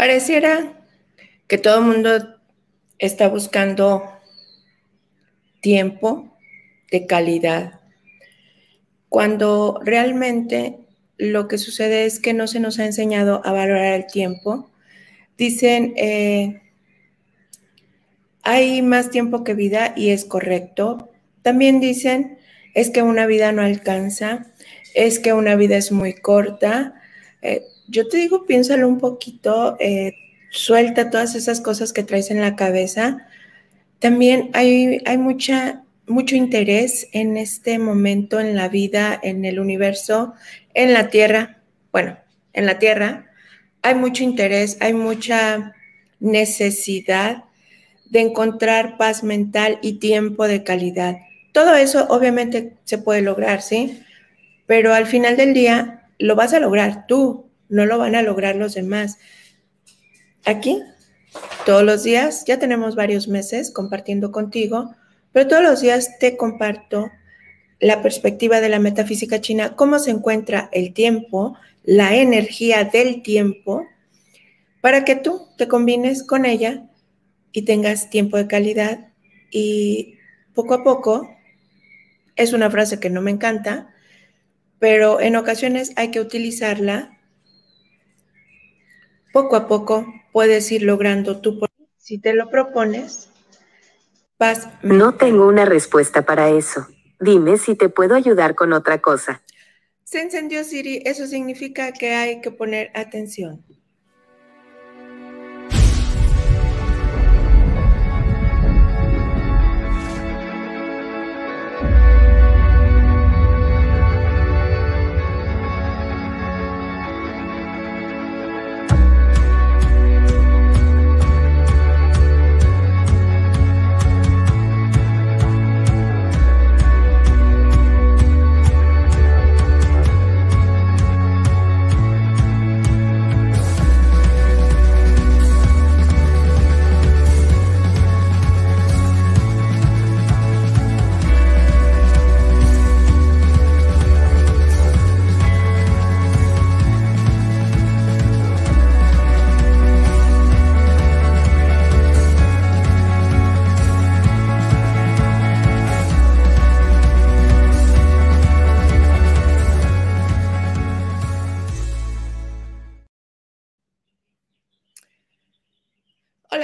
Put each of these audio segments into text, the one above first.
Pareciera que todo el mundo está buscando tiempo de calidad, cuando realmente lo que sucede es que no se nos ha enseñado a valorar el tiempo. Dicen, eh, hay más tiempo que vida y es correcto. También dicen, es que una vida no alcanza, es que una vida es muy corta. Eh, yo te digo, piénsalo un poquito, eh, suelta todas esas cosas que traes en la cabeza. También hay, hay mucha, mucho interés en este momento en la vida, en el universo, en la Tierra. Bueno, en la Tierra hay mucho interés, hay mucha necesidad de encontrar paz mental y tiempo de calidad. Todo eso obviamente se puede lograr, ¿sí? Pero al final del día lo vas a lograr tú, no lo van a lograr los demás. Aquí, todos los días, ya tenemos varios meses compartiendo contigo, pero todos los días te comparto la perspectiva de la metafísica china, cómo se encuentra el tiempo, la energía del tiempo, para que tú te combines con ella y tengas tiempo de calidad y poco a poco, es una frase que no me encanta, pero en ocasiones hay que utilizarla. Poco a poco puedes ir logrando tú, si te lo propones, vas. No tengo una respuesta para eso. Dime si te puedo ayudar con otra cosa. Se encendió Siri, eso significa que hay que poner atención.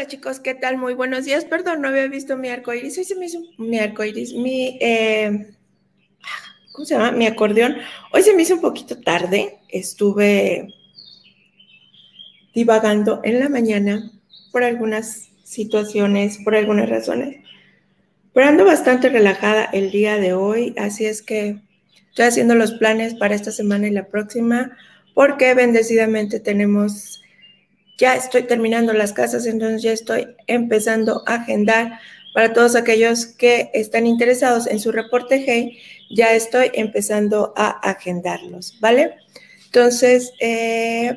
Chicos, ¿qué tal? Muy buenos días. Perdón, no había visto mi arco iris. Hoy se me hizo mi arco iris, mi, eh, ¿cómo se llama? Mi acordeón. Hoy se me hizo un poquito tarde. Estuve divagando en la mañana por algunas situaciones, por algunas razones. Pero ando bastante relajada el día de hoy, así es que estoy haciendo los planes para esta semana y la próxima, porque bendecidamente tenemos ya estoy terminando las casas, entonces ya estoy empezando a agendar para todos aquellos que están interesados en su reporte Hey, ya estoy empezando a agendarlos, ¿vale? Entonces, eh,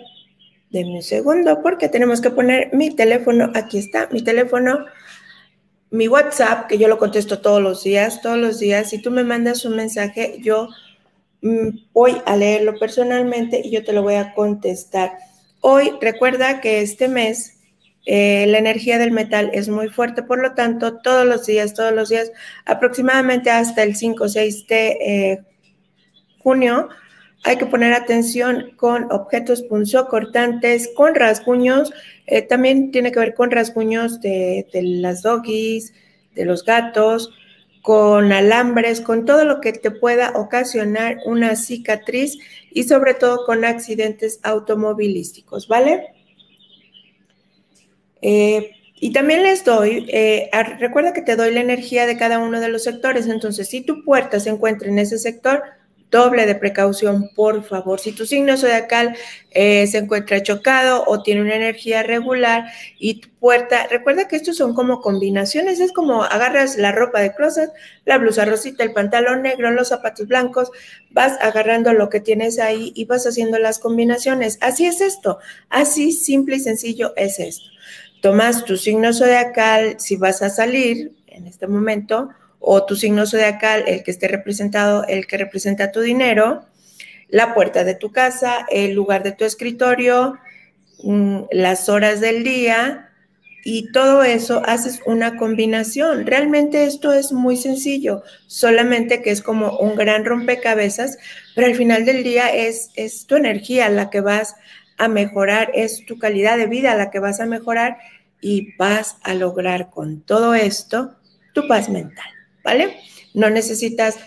denme un segundo porque tenemos que poner mi teléfono, aquí está, mi teléfono, mi WhatsApp, que yo lo contesto todos los días, todos los días. Si tú me mandas un mensaje, yo mm, voy a leerlo personalmente y yo te lo voy a contestar. Hoy recuerda que este mes eh, la energía del metal es muy fuerte, por lo tanto, todos los días, todos los días, aproximadamente hasta el 5 o 6 de eh, junio, hay que poner atención con objetos punzocortantes, con rasguños, eh, también tiene que ver con rasguños de, de las doggies, de los gatos, con alambres, con todo lo que te pueda ocasionar una cicatriz y sobre todo con accidentes automovilísticos, ¿vale? Eh, y también les doy, eh, recuerda que te doy la energía de cada uno de los sectores, entonces si tu puerta se encuentra en ese sector, doble de precaución, por favor. Si tu signo zodiacal eh, se encuentra chocado o tiene una energía regular y tu puerta, recuerda que estos son como combinaciones, es como agarras la ropa de closet, la blusa rosita, el pantalón negro, los zapatos blancos, vas agarrando lo que tienes ahí y vas haciendo las combinaciones. Así es esto, así simple y sencillo es esto. Tomas tu signo zodiacal, si vas a salir en este momento, o tu signo zodiacal, el que esté representado, el que representa tu dinero, la puerta de tu casa, el lugar de tu escritorio, mm, las horas del día, y todo eso haces una combinación. Realmente esto es muy sencillo, solamente que es como un gran rompecabezas, pero al final del día es, es tu energía la que vas a mejorar, es tu calidad de vida la que vas a mejorar y vas a lograr con todo esto tu paz mental, ¿vale? No necesitas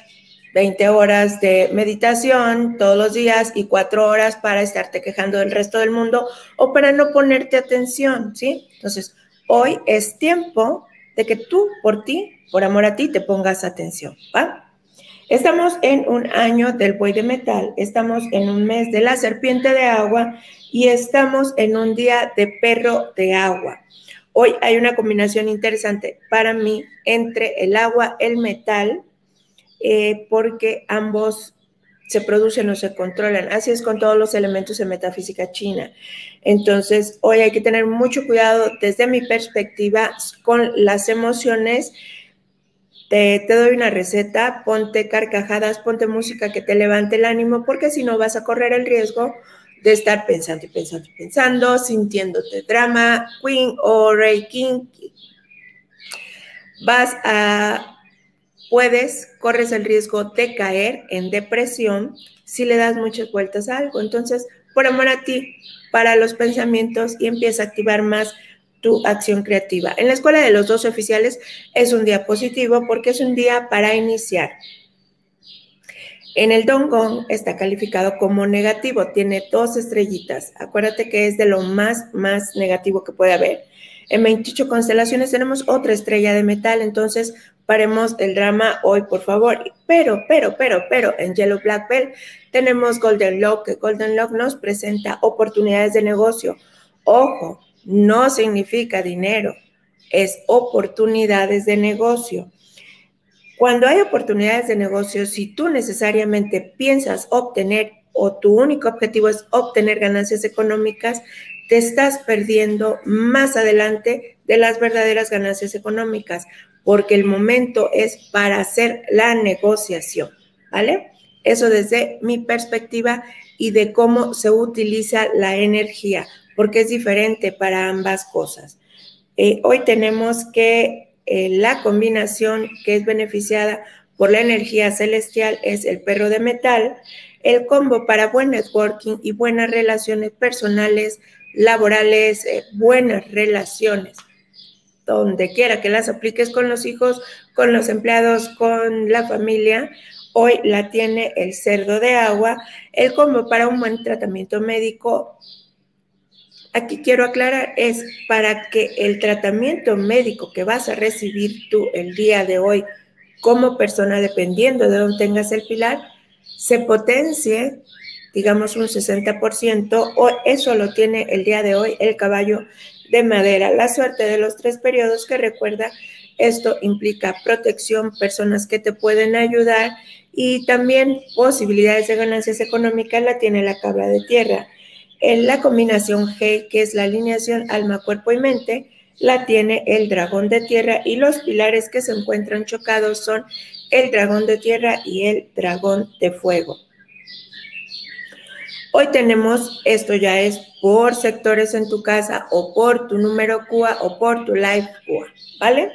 20 horas de meditación todos los días y 4 horas para estarte quejando del resto del mundo o para no ponerte atención, ¿sí? Entonces, Hoy es tiempo de que tú, por ti, por amor a ti, te pongas atención, ¿va? Estamos en un año del buey de metal, estamos en un mes de la serpiente de agua y estamos en un día de perro de agua. Hoy hay una combinación interesante para mí entre el agua, el metal, eh, porque ambos se producen o se controlan. Así es con todos los elementos de metafísica china. Entonces, hoy hay que tener mucho cuidado desde mi perspectiva con las emociones. Te, te, doy una receta, ponte carcajadas, ponte música que te levante el ánimo, porque si no vas a correr el riesgo de estar pensando y pensando y pensando, sintiéndote drama, queen o rey king. Vas a puedes, corres el riesgo de caer en depresión si le das muchas vueltas a algo. Entonces, por amor a ti, para los pensamientos y empieza a activar más tu acción creativa. En la escuela de los dos oficiales es un día positivo porque es un día para iniciar. En el Dongong está calificado como negativo, tiene dos estrellitas. Acuérdate que es de lo más, más negativo que puede haber. En 28 constelaciones tenemos otra estrella de metal, entonces paremos el drama hoy, por favor. Pero, pero, pero, pero, en Yellow Black Belt tenemos Golden Lock, que Golden Lock nos presenta oportunidades de negocio. Ojo, no significa dinero, es oportunidades de negocio. Cuando hay oportunidades de negocio, si tú necesariamente piensas obtener o tu único objetivo es obtener ganancias económicas, te estás perdiendo más adelante de las verdaderas ganancias económicas porque el momento es para hacer la negociación, ¿vale? Eso desde mi perspectiva y de cómo se utiliza la energía, porque es diferente para ambas cosas. Eh, hoy tenemos que eh, la combinación que es beneficiada por la energía celestial es el perro de metal, el combo para buen networking y buenas relaciones personales, laborales, eh, buenas relaciones donde quiera que las apliques con los hijos, con los empleados, con la familia. Hoy la tiene el cerdo de agua, el combo para un buen tratamiento médico. Aquí quiero aclarar, es para que el tratamiento médico que vas a recibir tú el día de hoy como persona, dependiendo de dónde tengas el pilar, se potencie, digamos un 60%, o eso lo tiene el día de hoy el caballo de madera. La suerte de los tres periodos que recuerda, esto implica protección, personas que te pueden ayudar y también posibilidades de ganancias económicas la tiene la cabra de tierra. En la combinación G, que es la alineación alma, cuerpo y mente, la tiene el dragón de tierra y los pilares que se encuentran chocados son el dragón de tierra y el dragón de fuego. Hoy tenemos, esto ya es por sectores en tu casa o por tu número QA o por tu live QA, ¿vale?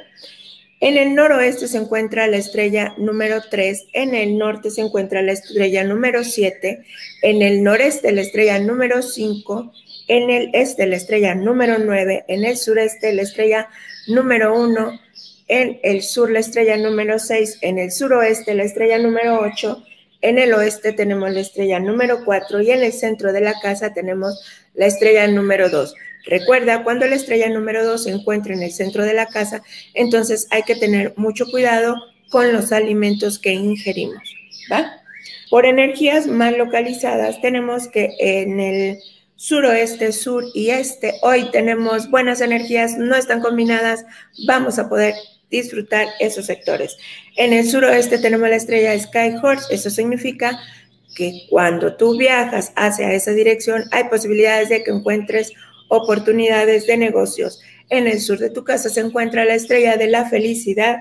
En el noroeste se encuentra la estrella número 3, en el norte se encuentra la estrella número 7, en el noreste la estrella número 5, en el este la estrella número 9, en el sureste la estrella número 1, en el sur la estrella número 6, en el suroeste la estrella número 8, en el oeste tenemos la estrella número 4 y en el centro de la casa tenemos la estrella número 2. Recuerda, cuando la estrella número 2 se encuentra en el centro de la casa, entonces hay que tener mucho cuidado con los alimentos que ingerimos. ¿va? Por energías más localizadas, tenemos que en el suroeste, sur y este, hoy tenemos buenas energías, no están combinadas, vamos a poder disfrutar esos sectores. En el suroeste tenemos la estrella Skyhorse, eso significa que cuando tú viajas hacia esa dirección hay posibilidades de que encuentres oportunidades de negocios. En el sur de tu casa se encuentra la estrella de la felicidad.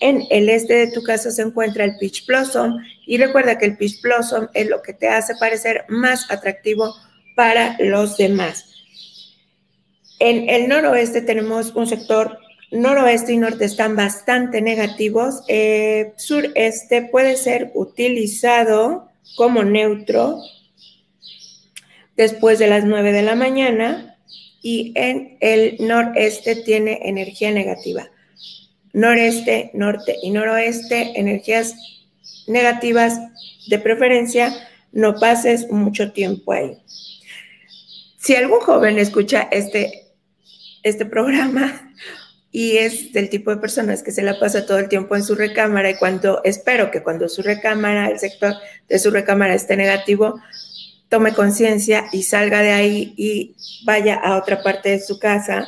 En el este de tu casa se encuentra el Peach Blossom. Y recuerda que el Peach Blossom es lo que te hace parecer más atractivo para los demás. En el noroeste tenemos un sector noroeste y norte están bastante negativos. Eh, sureste puede ser utilizado como neutro después de las 9 de la mañana y en el noreste tiene energía negativa. Noreste, norte y noroeste, energías negativas de preferencia, no pases mucho tiempo ahí. Si algún joven escucha este, este programa y es del tipo de personas que se la pasa todo el tiempo en su recámara y cuando espero que cuando su recámara, el sector de su recámara esté negativo, tome conciencia y salga de ahí y vaya a otra parte de su casa.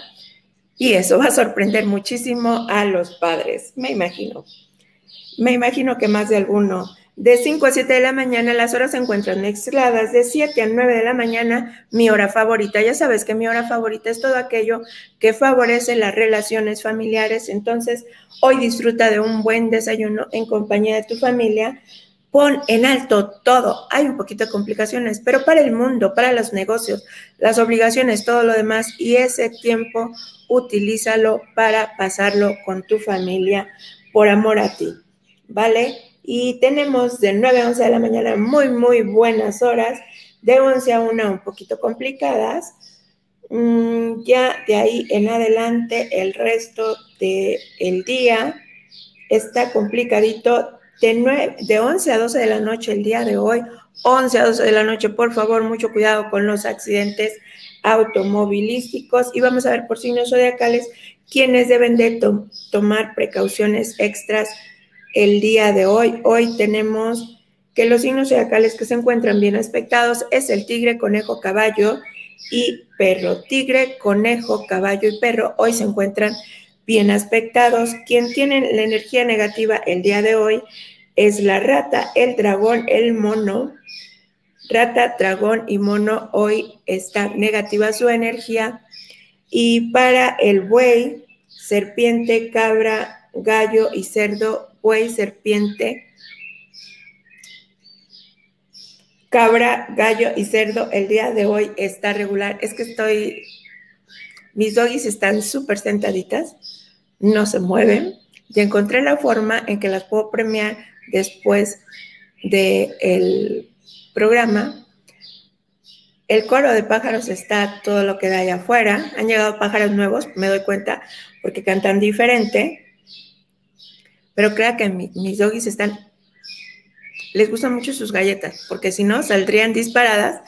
Y eso va a sorprender muchísimo a los padres, me imagino. Me imagino que más de alguno. De 5 a 7 de la mañana las horas se encuentran mezcladas. De 7 a 9 de la mañana, mi hora favorita. Ya sabes que mi hora favorita es todo aquello que favorece las relaciones familiares. Entonces, hoy disfruta de un buen desayuno en compañía de tu familia pon en alto todo. Hay un poquito de complicaciones, pero para el mundo, para los negocios, las obligaciones, todo lo demás, y ese tiempo utilízalo para pasarlo con tu familia por amor a ti, ¿vale? Y tenemos de 9 a 11 de la mañana muy, muy buenas horas, de 11 a 1 un poquito complicadas. Mm, ya de ahí en adelante, el resto del el día está complicadito de, de 11 a 12 de la noche el día de hoy, 11 a 12 de la noche, por favor, mucho cuidado con los accidentes automovilísticos y vamos a ver por signos zodiacales quienes deben de tomar precauciones extras el día de hoy. Hoy tenemos que los signos zodiacales que se encuentran bien aspectados es el tigre, conejo, caballo y perro. Tigre, conejo, caballo y perro hoy se encuentran bien aspectados. Quien tiene la energía negativa el día de hoy es la rata, el dragón, el mono. Rata, dragón y mono hoy está negativa su energía. Y para el buey, serpiente, cabra, gallo y cerdo, buey, serpiente, cabra, gallo y cerdo, el día de hoy está regular. Es que estoy, mis doggies están súper sentaditas, no se mueven. Y encontré la forma en que las puedo premiar después del programa. El coro de pájaros está todo lo que da allá afuera. Han llegado pájaros nuevos, me doy cuenta, porque cantan diferente. Pero crea que mis doggies están, les gustan mucho sus galletas, porque si no, saldrían disparadas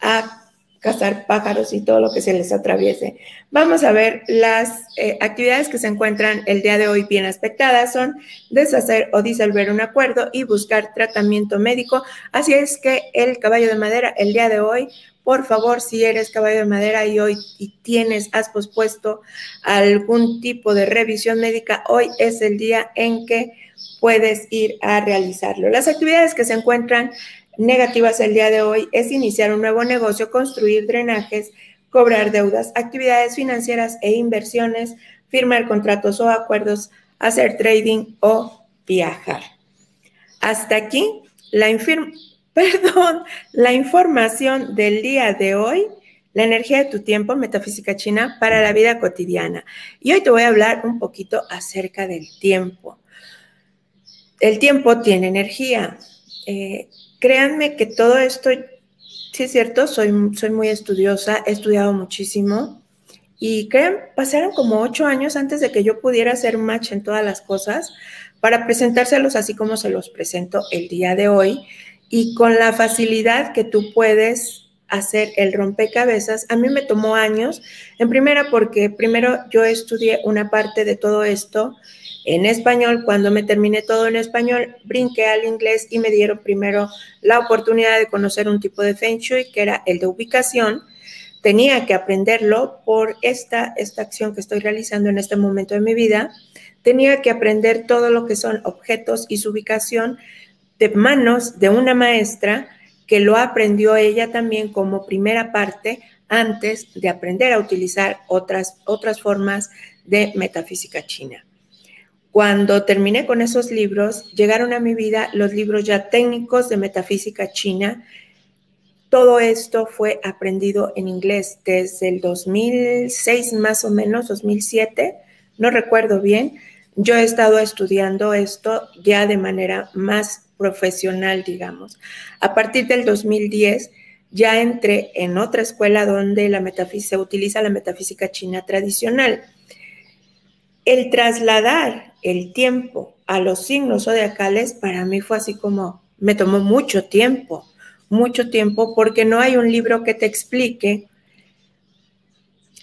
a cazar pájaros y todo lo que se les atraviese. Vamos a ver las eh, actividades que se encuentran el día de hoy bien aspectadas. Son deshacer o disolver un acuerdo y buscar tratamiento médico. Así es que el caballo de madera el día de hoy, por favor, si eres caballo de madera y hoy y tienes, has pospuesto algún tipo de revisión médica, hoy es el día en que puedes ir a realizarlo. Las actividades que se encuentran negativas el día de hoy es iniciar un nuevo negocio, construir drenajes, cobrar deudas, actividades financieras e inversiones, firmar contratos o acuerdos, hacer trading o viajar. Hasta aquí la, perdón, la información del día de hoy, la energía de tu tiempo, metafísica china para la vida cotidiana. Y hoy te voy a hablar un poquito acerca del tiempo. El tiempo tiene energía. Eh, créanme que todo esto, sí es cierto, soy, soy muy estudiosa, he estudiado muchísimo y crean, pasaron como ocho años antes de que yo pudiera hacer match en todas las cosas para presentárselos así como se los presento el día de hoy y con la facilidad que tú puedes hacer el rompecabezas. A mí me tomó años, en primera porque primero yo estudié una parte de todo esto en español. Cuando me terminé todo en español, brinqué al inglés y me dieron primero la oportunidad de conocer un tipo de Feng Shui, que era el de ubicación. Tenía que aprenderlo por esta, esta acción que estoy realizando en este momento de mi vida. Tenía que aprender todo lo que son objetos y su ubicación de manos de una maestra que lo aprendió ella también como primera parte antes de aprender a utilizar otras, otras formas de metafísica china. Cuando terminé con esos libros, llegaron a mi vida los libros ya técnicos de metafísica china todo esto fue aprendido en inglés desde el 2006 más o menos, 2007, no recuerdo bien. Yo he estado estudiando esto ya de manera más profesional, digamos. A partir del 2010 ya entré en otra escuela donde la se utiliza la metafísica china tradicional. El trasladar el tiempo a los signos zodiacales para mí fue así como, me tomó mucho tiempo mucho tiempo porque no hay un libro que te explique.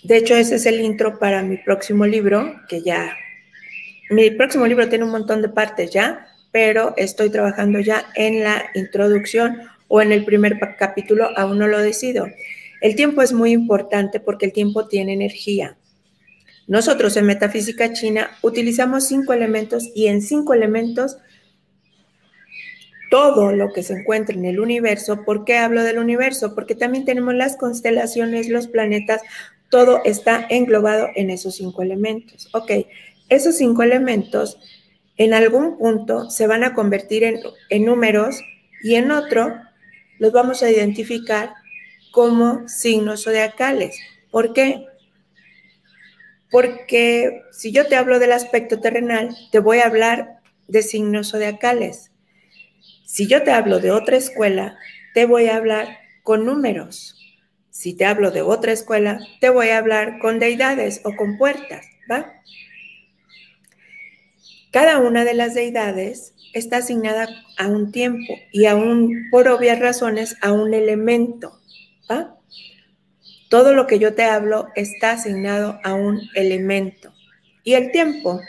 De hecho, ese es el intro para mi próximo libro, que ya, mi próximo libro tiene un montón de partes ya, pero estoy trabajando ya en la introducción o en el primer capítulo, aún no lo decido. El tiempo es muy importante porque el tiempo tiene energía. Nosotros en Metafísica China utilizamos cinco elementos y en cinco elementos todo lo que se encuentra en el universo. ¿Por qué hablo del universo? Porque también tenemos las constelaciones, los planetas, todo está englobado en esos cinco elementos. Ok, esos cinco elementos en algún punto se van a convertir en, en números y en otro los vamos a identificar como signos zodiacales. ¿Por qué? Porque si yo te hablo del aspecto terrenal, te voy a hablar de signos zodiacales. Si yo te hablo de otra escuela, te voy a hablar con números. Si te hablo de otra escuela, te voy a hablar con deidades o con puertas, ¿va? Cada una de las deidades está asignada a un tiempo y aún, por obvias razones, a un elemento, ¿va? Todo lo que yo te hablo está asignado a un elemento. Y el tiempo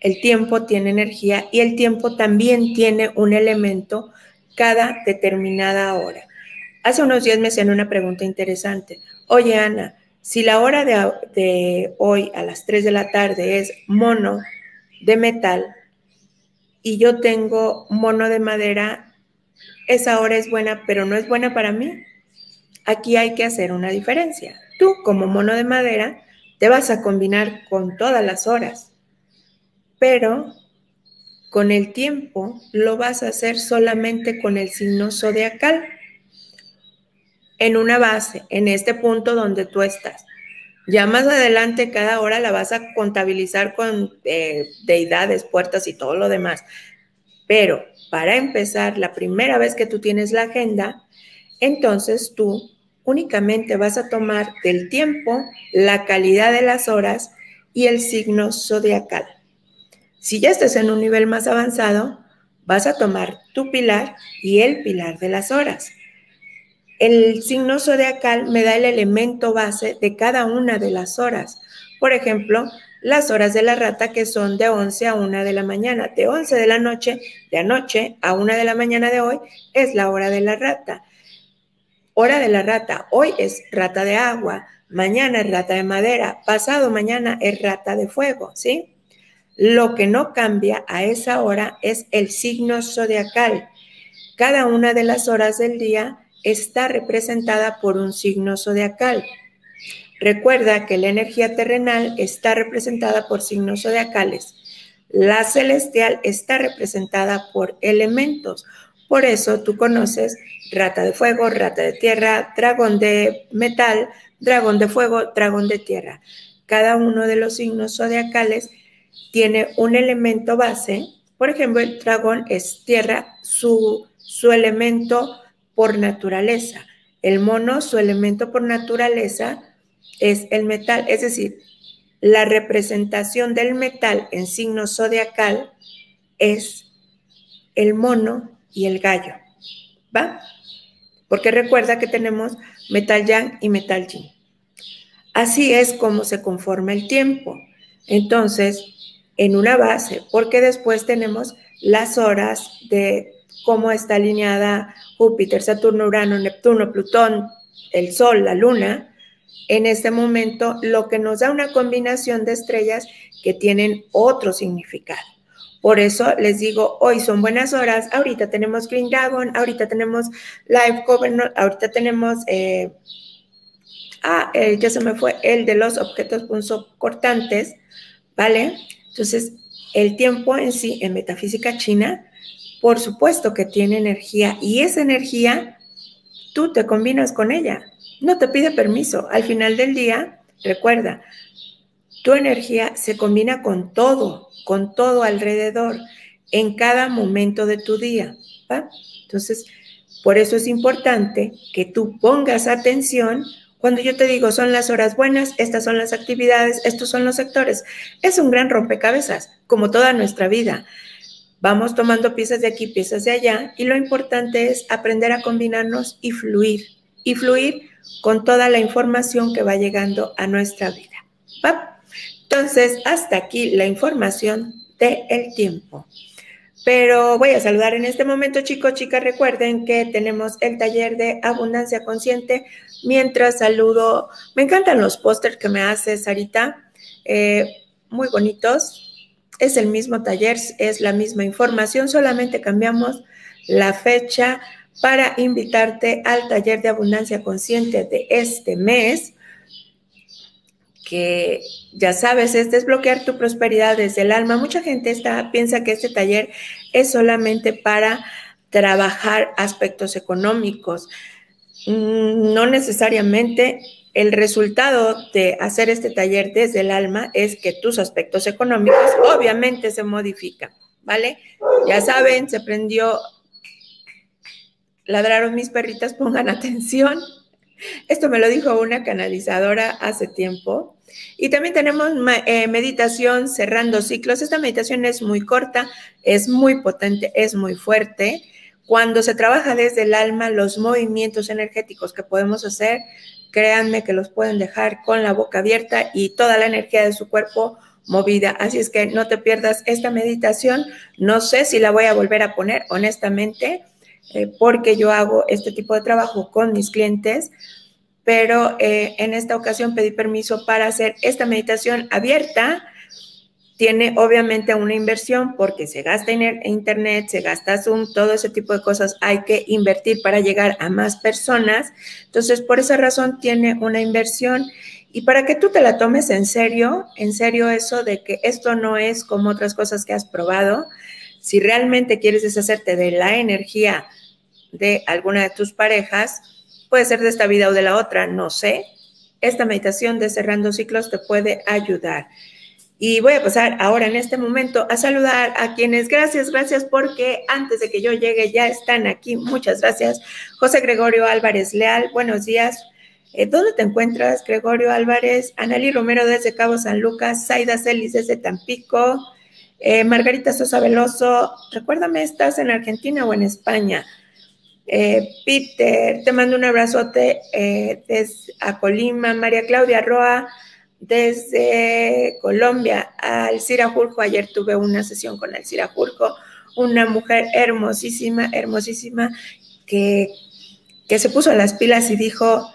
el tiempo tiene energía y el tiempo también tiene un elemento cada determinada hora. Hace unos días me hacían una pregunta interesante. Oye, Ana, si la hora de, hoy a las 3 de la tarde es mono de metal y yo tengo mono de madera, esa hora es buena, pero no es buena para mí. Aquí hay que hacer una diferencia. Tú, como mono de madera, te vas a combinar con todas las horas pero con el tiempo lo vas a hacer solamente con el signo zodiacal en una base, en este punto donde tú estás. Ya más adelante cada hora la vas a contabilizar con eh, deidades, puertas y todo lo demás. Pero para empezar, la primera vez que tú tienes la agenda, entonces tú únicamente vas a tomar del tiempo, la calidad de las horas y el signo zodiacal. Si ya estás en un nivel más avanzado, vas a tomar tu pilar y el pilar de las horas. El signo zodiacal me da el elemento base de cada una de las horas. Por ejemplo, las horas de la rata que son de 11 a 1 de la mañana. De 11 de la noche, de anoche a 1 de la mañana de hoy es la hora de la rata. Hora de la rata, hoy es rata de agua, mañana es rata de madera, pasado mañana es rata de fuego, ¿sí? Lo que no cambia a esa hora es el signo zodiacal. Cada una de las horas del día está representada por un signo zodiacal. Recuerda que la energía terrenal está representada por signos zodiacales. La celestial está representada por elementos. Por eso tú conoces rata de fuego, rata de tierra, dragón de metal, dragón de fuego, dragón de tierra. Cada uno de los signos zodiacales tiene un elemento base, por ejemplo, el dragón es tierra, su, su elemento por naturaleza. El mono, su elemento por naturaleza es el metal, es decir, la representación del metal en signo zodiacal es el mono y el gallo, ¿va? Porque recuerda que tenemos metal yang y metal yin. Así es como se conforma el tiempo. Entonces, en una base, porque después tenemos las horas de cómo está alineada Júpiter, Saturno, Urano, Neptuno, Plutón, el Sol, la Luna, en este momento lo que nos da una combinación de estrellas que tienen otro significado. Por eso les digo, hoy son buenas horas, ahorita tenemos Green Dragon, ahorita tenemos Live Covenant, ahorita tenemos, eh, ah, eh, ya se me fue, el de los objetos cortantes, ¿vale? Entonces, el tiempo en sí, en metafísica china, por supuesto que tiene energía y esa energía tú te combinas con ella. No te pide permiso. Al final del día, recuerda, tu energía se combina con todo, con todo alrededor, en cada momento de tu día. Entonces, por eso es importante que tú pongas atención cuando yo te digo son las horas buenas, estas son las actividades, estos son los sectores. Es un gran rompecabezas, como toda nuestra vida. Vamos tomando piezas de aquí, piezas de allá, y lo importante es aprender a combinarnos y fluir, y fluir con toda la información que va llegando a nuestra vida. Entonces, hasta aquí la información del el tiempo. Pero voy a saludar en este momento, chicos, chicas, recuerden que tenemos el taller de abundancia consciente. Mientras saludo, me encantan los pósters que me hace Sarita, eh, muy bonitos. Es el mismo taller, es la misma información, solamente cambiamos la fecha para invitarte al taller de abundancia consciente de este mes que ya sabes, es desbloquear tu prosperidad desde el alma. Mucha gente está, piensa que este taller es solamente para trabajar aspectos económicos. Mm, no necesariamente el resultado de hacer este taller desde el alma es que tus aspectos económicos obviamente se modifican, ¿vale? Ya saben, se prendió, ladraron mis perritas, pongan atención. Esto me lo dijo una canalizadora hace tiempo y también tenemos eh, meditación cerrando ciclos. Esta meditación es muy corta, es muy potente, es muy fuerte. Cuando se trabaja desde el alma, los movimientos energéticos que podemos hacer, créanme que los pueden dejar con la boca abierta y toda la energía de su cuerpo movida. Así es que no te pierdas esta meditación. No sé si la voy a volver a poner, honestamente, eh, porque yo hago este tipo de trabajo con mis clientes pero eh, en esta ocasión pedí permiso para hacer esta meditación abierta. Tiene obviamente una inversión porque se gasta internet, se gasta Zoom, todo ese tipo de cosas hay que invertir para llegar a más personas. Entonces, por esa razón tiene una inversión. Y para que tú te la tomes en serio, en serio eso de que esto no es como otras cosas que has probado, si realmente quieres deshacerte de la energía de alguna de tus parejas, Puede ser de esta vida o de la otra, no sé. Esta meditación de cerrando ciclos te puede ayudar. Y voy a pasar ahora en este momento a saludar a quienes, gracias, gracias, porque antes de que yo llegue ya están aquí. Muchas gracias. José Gregorio Álvarez Leal, buenos días. Eh, ¿Dónde te encuentras, Gregorio Álvarez? Analí Romero desde Cabo San Lucas, Zaida Celis desde Tampico, eh, Margarita Sosa Veloso, recuérdame, ¿estás en Argentina o en España? Eh, Peter, te mando un abrazote eh, desde a Colima. María Claudia Roa, desde Colombia. Alcira Jurjo, ayer tuve una sesión con Alcira Jurjo, una mujer hermosísima, hermosísima, que, que se puso las pilas y dijo,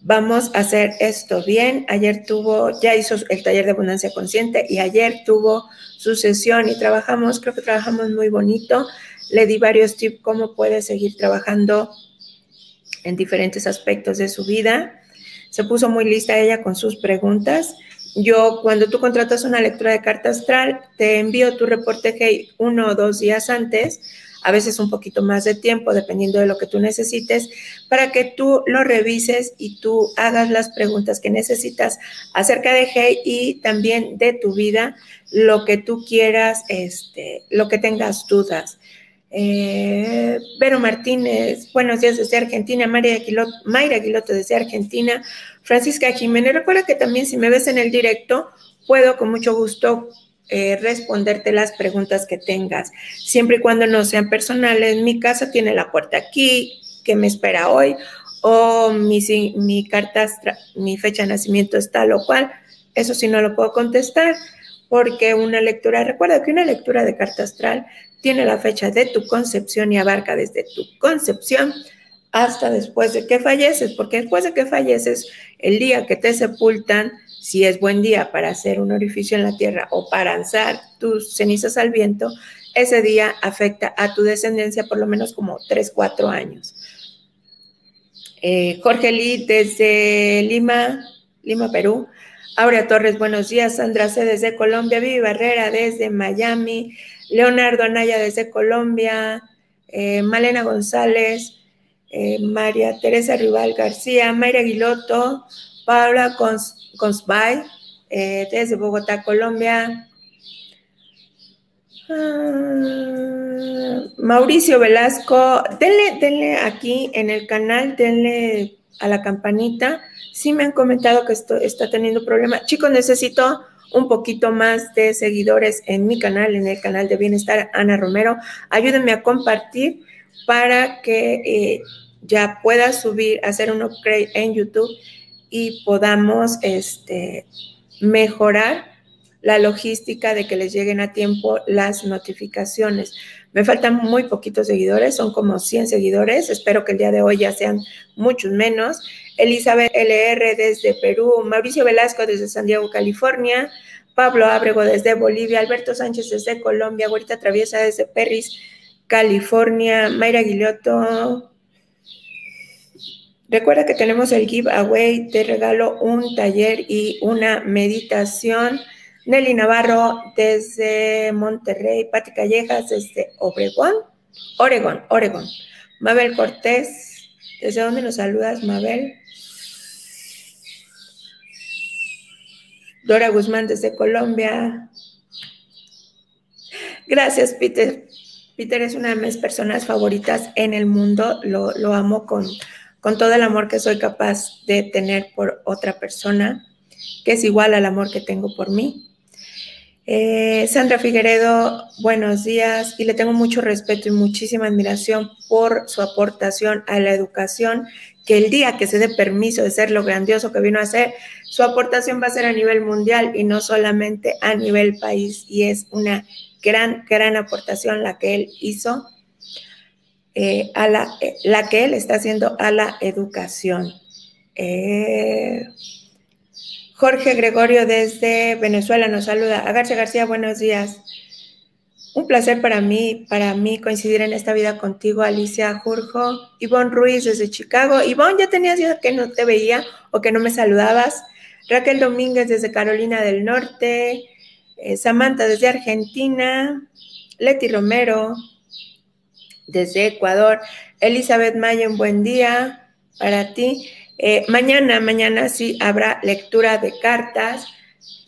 vamos a hacer esto bien. Ayer tuvo, ya hizo el taller de abundancia consciente y ayer tuvo su sesión y trabajamos, creo que trabajamos muy bonito. Le di varios tips cómo puede seguir trabajando en diferentes aspectos de su vida. Se puso muy lista ella con sus preguntas. Yo, cuando tú contratas una lectura de carta astral, te envío tu reporte GEI uno o dos días antes, a veces un poquito más de tiempo, dependiendo de lo que tú necesites, para que tú lo revises y tú hagas las preguntas que necesitas acerca de GEI y también de tu vida, lo que tú quieras, este, lo que tengas dudas. Eh, Vero Martínez, buenos días desde Argentina. María Mayra Aguiloto desde Argentina. Francisca Jiménez, recuerda que también si me ves en el directo, puedo con mucho gusto eh, responderte las preguntas que tengas, siempre y cuando no sean personales. Mi casa tiene la puerta aquí, que me espera hoy, o mi, mi carta, mi fecha de nacimiento está lo cual. Eso sí no lo puedo contestar porque una lectura, recuerda que una lectura de carta astral tiene la fecha de tu concepción y abarca desde tu concepción hasta después de que falleces, porque después de que falleces, el día que te sepultan, si es buen día para hacer un orificio en la tierra o para lanzar tus cenizas al viento, ese día afecta a tu descendencia por lo menos como 3, 4 años. Eh, Jorge Lee desde Lima, Lima, Perú. Aurea Torres, buenos días. Sandra C. desde Colombia. Vivi Barrera desde Miami. Leonardo Anaya desde Colombia, eh, Malena González, eh, María Teresa Rival García, Mayra Aguiloto, Paula Consbay, eh, desde Bogotá, Colombia. Ah, Mauricio Velasco, denle, denle aquí en el canal, denle a la campanita. Sí me han comentado que esto está teniendo problemas. Chicos, necesito un poquito más de seguidores en mi canal, en el canal de Bienestar Ana Romero. Ayúdenme a compartir para que eh, ya pueda subir, hacer un upgrade en YouTube y podamos este, mejorar la logística de que les lleguen a tiempo las notificaciones. Me faltan muy poquitos seguidores, son como 100 seguidores. Espero que el día de hoy ya sean muchos menos. Elizabeth LR desde Perú, Mauricio Velasco desde San Diego, California, Pablo Ábrego desde Bolivia, Alberto Sánchez desde Colombia, Guarita Traviesa desde Perris, California, Mayra Guilloto. Recuerda que tenemos el giveaway, te regalo un taller y una meditación. Nelly Navarro desde Monterrey, Pati Callejas desde Obregón, Oregón, Oregón. Mabel Cortés, ¿desde dónde nos saludas, Mabel? Dora Guzmán desde Colombia. Gracias, Peter. Peter es una de mis personas favoritas en el mundo. Lo, amo con, con todo el amor que soy capaz de tener por otra persona, que es igual al amor que tengo por mí. Eh, Sandra Figueredo, buenos días y le tengo mucho respeto y muchísima admiración por su aportación a la educación, que el día que se dé permiso de ser lo grandioso que vino a ser, su aportación va a ser a nivel mundial y no solamente a nivel país y es una gran, gran aportación la que él hizo, eh, a la, eh, la, que él está haciendo a la educación. Jorge Gregorio desde Venezuela nos saluda. A García García, buenos días. Un placer para mí, para mí coincidir en esta vida contigo, Alicia Jurjo. Ivonne Ruiz desde Chicago. Ivonne, ya tenías días que no te veía o que no me saludabas. Raquel Domínguez desde Carolina del Norte. Eh, Samantha desde Argentina. Leti Romero desde Ecuador. Elizabeth Mayen, buen día para ti. Eh, mañana, mañana sí habrá lectura de cartas.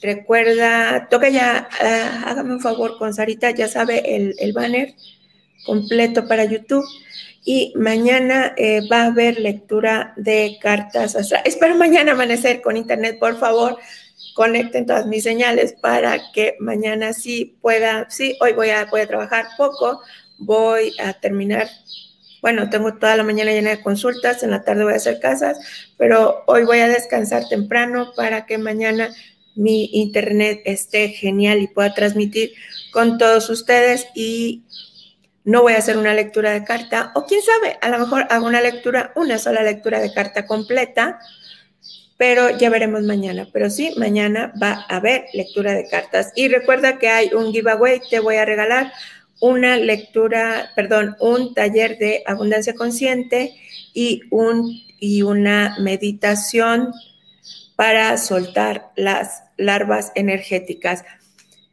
Recuerda, toca ya, ah, hágame un favor con Sarita, ya sabe el, banner completo para YouTube. Y mañana eh, va a haber lectura de cartas Espero mañana amanecer con internet, por favor. Conecten todas mis señales para que mañana sí pueda, sí, hoy voy a, voy a trabajar poco, voy a terminar bueno, tengo toda la mañana llena de consultas, en la tarde voy a hacer casas, pero hoy voy a descansar temprano para que mañana mi internet esté genial y pueda transmitir con todos ustedes y no voy a hacer una lectura de carta o quién sabe, a lo mejor hago una lectura, una sola lectura de carta completa, pero ya veremos mañana. Pero sí, mañana va a haber lectura de cartas. Y recuerda que hay un giveaway, te voy a regalar una lectura, perdón, un taller de abundancia consciente y, un, y una meditación para soltar las larvas energéticas.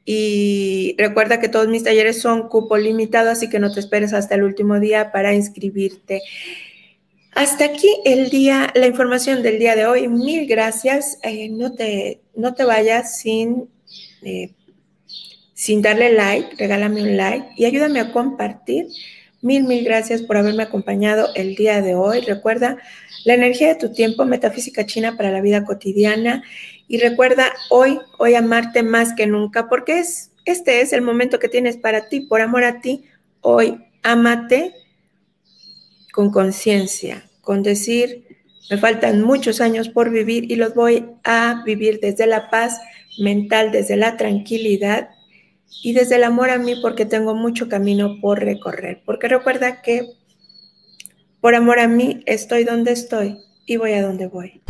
Y recuerda que todos mis talleres son cupo limitado, así que no te esperes hasta el último día para inscribirte. Hasta aquí el día, la información del día de hoy. Mil gracias. Eh, no, te, no te vayas sin eh, sin darle like, regálame un like y ayúdame a compartir. Mil, mil gracias por haberme acompañado el día de hoy. Recuerda la energía de tu tiempo, metafísica china para la vida cotidiana. Y recuerda hoy, hoy amarte más que nunca, porque es, este es el momento que tienes para ti, por amor a ti. Hoy, amate con conciencia, con decir, me faltan muchos años por vivir y los voy a vivir desde la paz mental, desde la tranquilidad y desde el amor a mí porque tengo mucho camino por recorrer. Porque recuerda que por amor a mí estoy donde estoy y voy a donde voy.